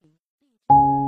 用声音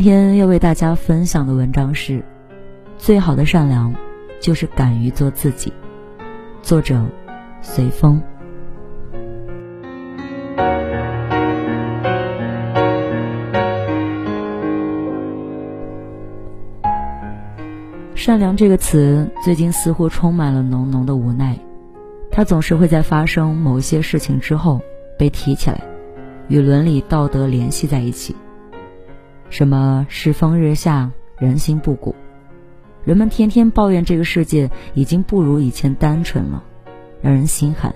今天要为大家分享的文章是：最好的善良，就是敢于做自己。作者：随风。善良这个词，最近似乎充满了浓浓的无奈。它总是会在发生某些事情之后被提起来，与伦理道德联系在一起。什么世风日下，人心不古，人们天天抱怨这个世界已经不如以前单纯了，让人心寒。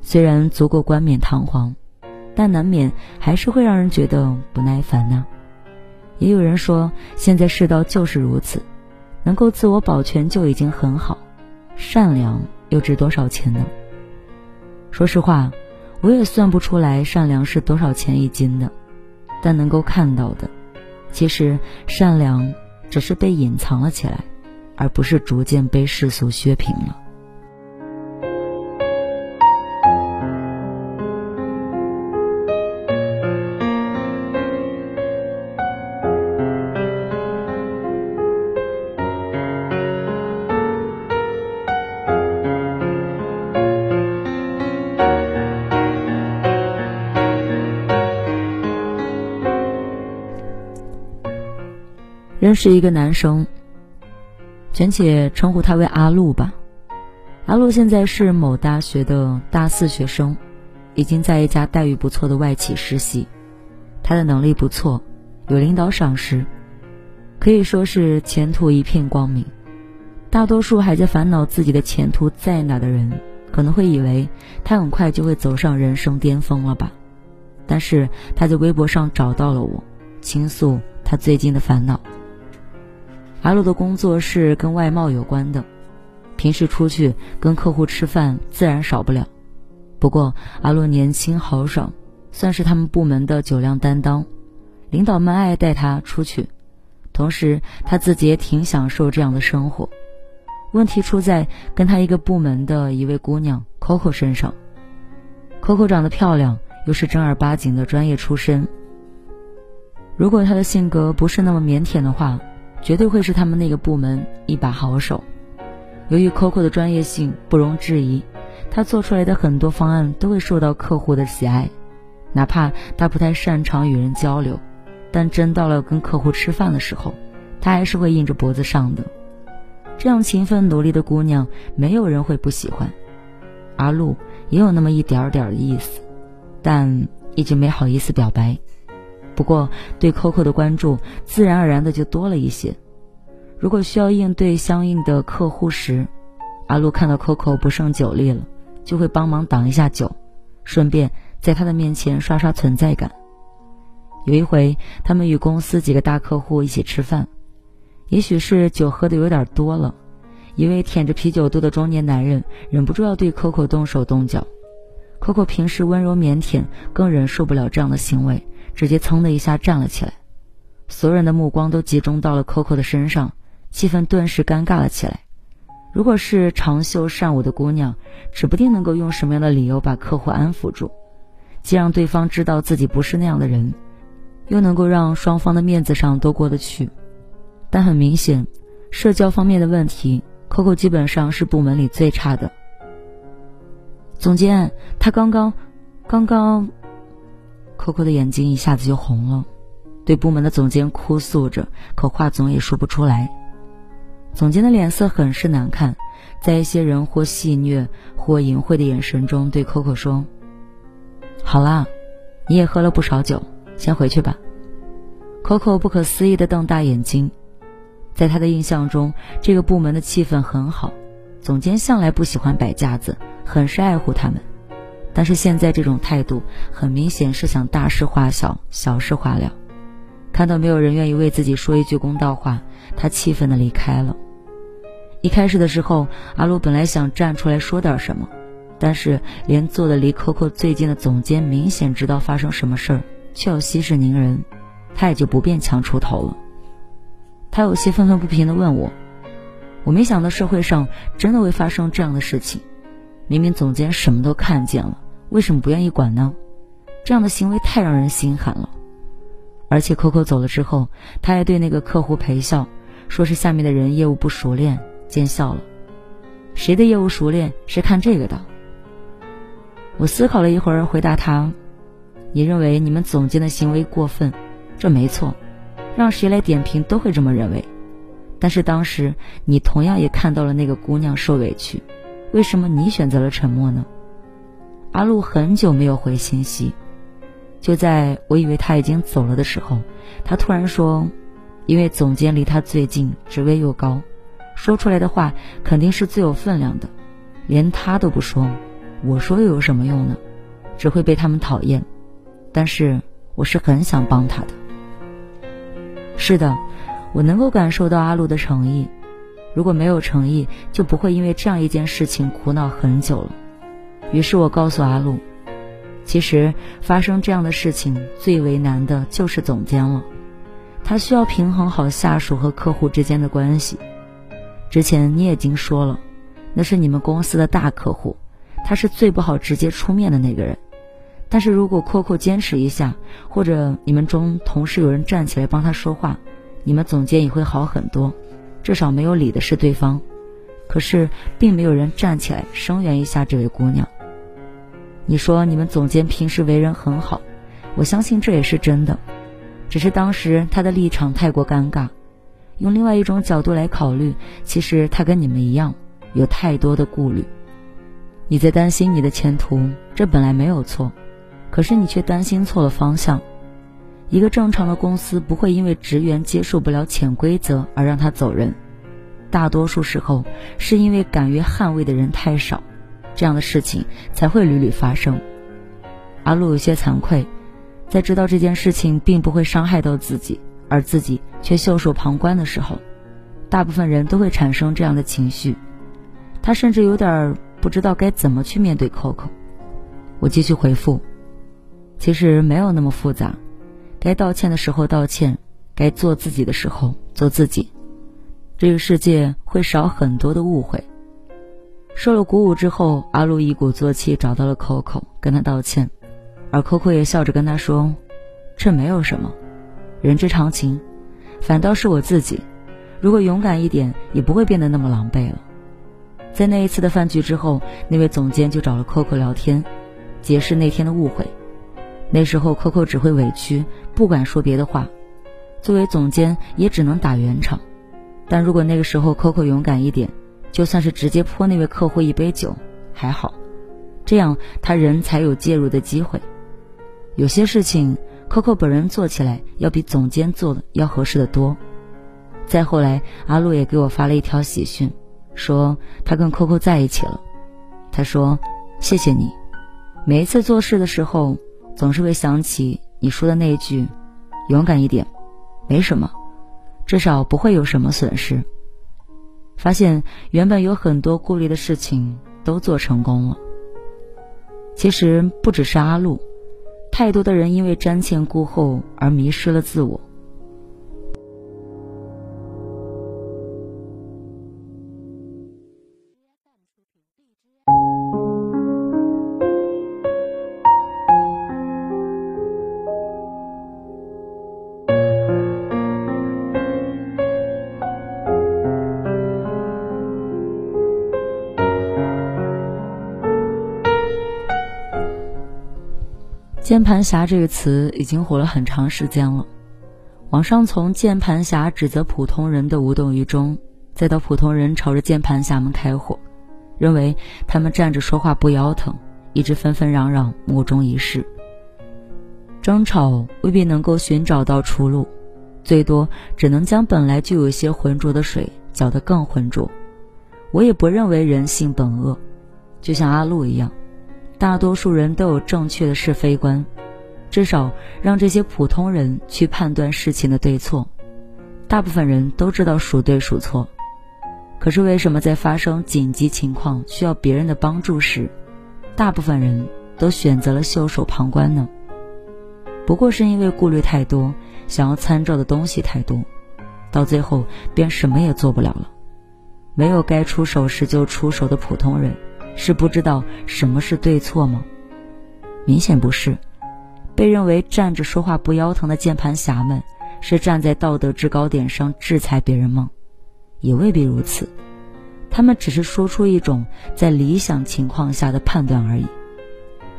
虽然足够冠冕堂皇，但难免还是会让人觉得不耐烦呢。也有人说，现在世道就是如此，能够自我保全就已经很好，善良又值多少钱呢？说实话，我也算不出来善良是多少钱一斤的。但能够看到的，其实善良只是被隐藏了起来，而不是逐渐被世俗削平了。认识一个男生，暂且称呼他为阿路吧。阿路现在是某大学的大四学生，已经在一家待遇不错的外企实习。他的能力不错，有领导赏识，可以说是前途一片光明。大多数还在烦恼自己的前途在哪的人，可能会以为他很快就会走上人生巅峰了吧。但是他在微博上找到了我，倾诉他最近的烦恼。阿路的工作是跟外贸有关的，平时出去跟客户吃饭自然少不了。不过阿路年轻豪爽，算是他们部门的酒量担当，领导们爱带他出去，同时他自己也挺享受这样的生活。问题出在跟他一个部门的一位姑娘 Coco 身上。Coco 长得漂亮，又是正儿八经的专业出身。如果她的性格不是那么腼腆的话，绝对会是他们那个部门一把好手。由于 Coco 的专业性不容置疑，他做出来的很多方案都会受到客户的喜爱。哪怕他不太擅长与人交流，但真到了跟客户吃饭的时候，他还是会硬着脖子上的。这样勤奋努力的姑娘，没有人会不喜欢。阿路也有那么一点点的意思，但一直没好意思表白。不过，对 Coco 的关注自然而然的就多了一些。如果需要应对相应的客户时，阿路看到 Coco 不胜酒力了，就会帮忙挡一下酒，顺便在他的面前刷刷存在感。有一回，他们与公司几个大客户一起吃饭，也许是酒喝的有点多了，一位舔着啤酒肚的中年男人忍不住要对 Coco 动手动脚。Coco 平时温柔腼腆，更忍受不了这样的行为。直接噌的一下站了起来，所有人的目光都集中到了 Coco 的身上，气氛顿时尴尬了起来。如果是长袖善舞的姑娘，指不定能够用什么样的理由把客户安抚住，既让对方知道自己不是那样的人，又能够让双方的面子上都过得去。但很明显，社交方面的问题，Coco 基本上是部门里最差的。总监，他刚刚，刚刚，Coco 的眼睛一下子就红了，对部门的总监哭诉着，可话总也说不出来。总监的脸色很是难看，在一些人或戏谑或淫秽的眼神中，对 Coco 说：“好啦，你也喝了不少酒，先回去吧。”Coco 不可思议地瞪大眼睛，在他的印象中，这个部门的气氛很好，总监向来不喜欢摆架子。很是爱护他们，但是现在这种态度很明显是想大事化小，小事化了。看到没有人愿意为自己说一句公道话，他气愤的离开了。一开始的时候，阿鲁本来想站出来说点什么，但是连坐的离 Coco 最近的总监明显知道发生什么事儿，却要息事宁人，他也就不便强出头了。他有些愤愤不平的问我：“我没想到社会上真的会发生这样的事情。”明明总监什么都看见了，为什么不愿意管呢？这样的行为太让人心寒了。而且 Coco 走了之后，他还对那个客户陪笑，说是下面的人业务不熟练，见笑了。谁的业务熟练是看这个的？我思考了一会儿，回答他：“你认为你们总监的行为过分，这没错，让谁来点评都会这么认为。但是当时你同样也看到了那个姑娘受委屈。”为什么你选择了沉默呢？阿路很久没有回信息，就在我以为他已经走了的时候，他突然说：“因为总监离他最近，职位又高，说出来的话肯定是最有分量的，连他都不说，我说又有什么用呢？只会被他们讨厌。但是我是很想帮他的。是的，我能够感受到阿路的诚意。”如果没有诚意，就不会因为这样一件事情苦恼很久了。于是我告诉阿路，其实发生这样的事情最为难的就是总监了，他需要平衡好下属和客户之间的关系。之前你已经说了，那是你们公司的大客户，他是最不好直接出面的那个人。但是如果 Coco 坚持一下，或者你们中同事有人站起来帮他说话，你们总监也会好很多。至少没有理的是对方，可是并没有人站起来声援一下这位姑娘。你说你们总监平时为人很好，我相信这也是真的，只是当时他的立场太过尴尬。用另外一种角度来考虑，其实他跟你们一样，有太多的顾虑。你在担心你的前途，这本来没有错，可是你却担心错了方向。一个正常的公司不会因为职员接受不了潜规则而让他走人，大多数时候是因为敢于捍卫的人太少，这样的事情才会屡屡发生。阿路有些惭愧，在知道这件事情并不会伤害到自己，而自己却袖手旁观的时候，大部分人都会产生这样的情绪。他甚至有点不知道该怎么去面对 Coco。我继续回复，其实没有那么复杂。该道歉的时候道歉，该做自己的时候做自己，这个世界会少很多的误会。受了鼓舞之后，阿路一鼓作气找到了 Coco，跟他道歉，而 Coco 也笑着跟他说：“这没有什么，人之常情。反倒是我自己，如果勇敢一点，也不会变得那么狼狈了。”在那一次的饭局之后，那位总监就找了 Coco 聊天，解释那天的误会。那时候，Coco 只会委屈，不敢说别的话。作为总监，也只能打圆场。但如果那个时候 Coco 勇敢一点，就算是直接泼那位客户一杯酒，还好，这样他人才有介入的机会。有些事情，Coco 本人做起来要比总监做的要合适的多。再后来，阿路也给我发了一条喜讯，说他跟 Coco 在一起了。他说：“谢谢你，每一次做事的时候。”总是会想起你说的那句：“勇敢一点，没什么，至少不会有什么损失。”发现原本有很多顾虑的事情都做成功了。其实不只是阿路，太多的人因为瞻前顾后而迷失了自我。键盘侠这个词已经火了很长时间了。网上从键盘侠指责普通人的无动于衷，再到普通人朝着键盘侠们开火，认为他们站着说话不腰疼，一直纷纷攘攘，莫衷一是。争吵未必能够寻找到出路，最多只能将本来就有些浑浊的水搅得更浑浊。我也不认为人性本恶，就像阿路一样，大多数人都有正确的是非观。至少让这些普通人去判断事情的对错，大部分人都知道孰对孰错。可是为什么在发生紧急情况需要别人的帮助时，大部分人都选择了袖手旁观呢？不过是因为顾虑太多，想要参照的东西太多，到最后便什么也做不了了。没有该出手时就出手的普通人，是不知道什么是对错吗？明显不是。被认为站着说话不腰疼的键盘侠们，是站在道德制高点上制裁别人吗？也未必如此，他们只是说出一种在理想情况下的判断而已。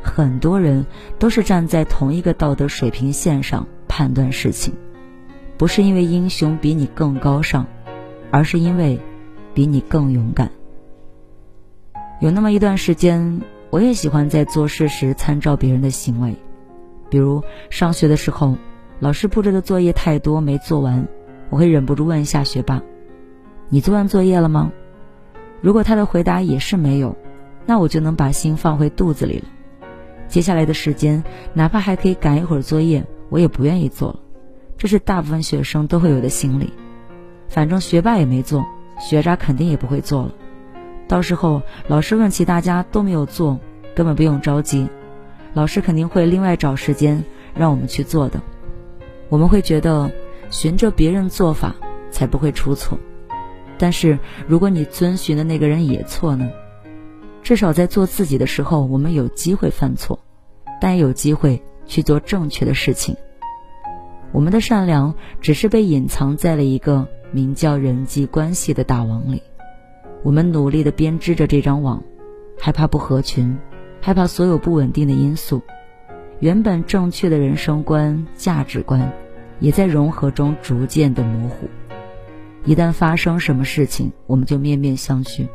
很多人都是站在同一个道德水平线上判断事情，不是因为英雄比你更高尚，而是因为比你更勇敢。有那么一段时间，我也喜欢在做事时参照别人的行为。比如上学的时候，老师布置的作业太多没做完，我会忍不住问一下学霸：“你做完作业了吗？”如果他的回答也是没有，那我就能把心放回肚子里了。接下来的时间，哪怕还可以赶一会儿作业，我也不愿意做了。这是大部分学生都会有的心理。反正学霸也没做，学渣肯定也不会做了。到时候老师问起大家都没有做，根本不用着急。老师肯定会另外找时间让我们去做的，我们会觉得循着别人做法才不会出错。但是如果你遵循的那个人也错呢？至少在做自己的时候，我们有机会犯错，但也有机会去做正确的事情。我们的善良只是被隐藏在了一个名叫人际关系的大网里，我们努力的编织着这张网，害怕不合群。害怕所有不稳定的因素，原本正确的人生观、价值观，也在融合中逐渐的模糊。一旦发生什么事情，我们就面面相觑，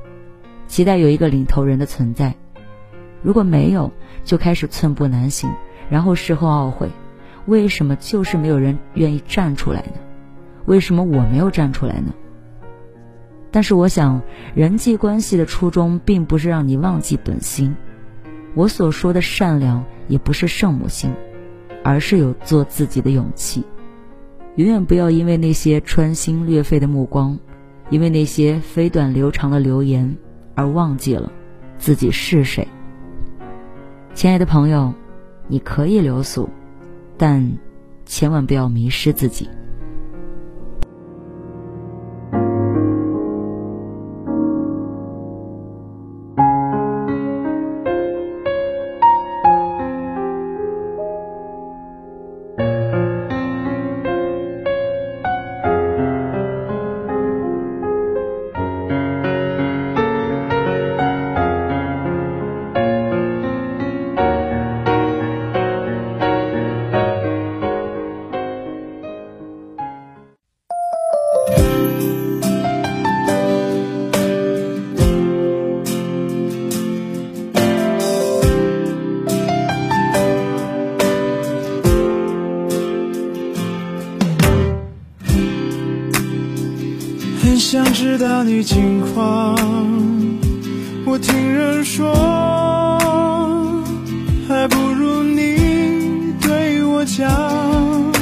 期待有一个领头人的存在。如果没有，就开始寸步难行，然后事后懊悔：为什么就是没有人愿意站出来呢？为什么我没有站出来呢？但是我想，人际关系的初衷并不是让你忘记本心。我所说的善良也不是圣母心，而是有做自己的勇气。永远不要因为那些穿心裂肺的目光，因为那些飞短流长的留言，而忘记了自己是谁。亲爱的朋友，你可以留宿，但千万不要迷失自己。想知道你近况，我听人说，还不如你对我讲。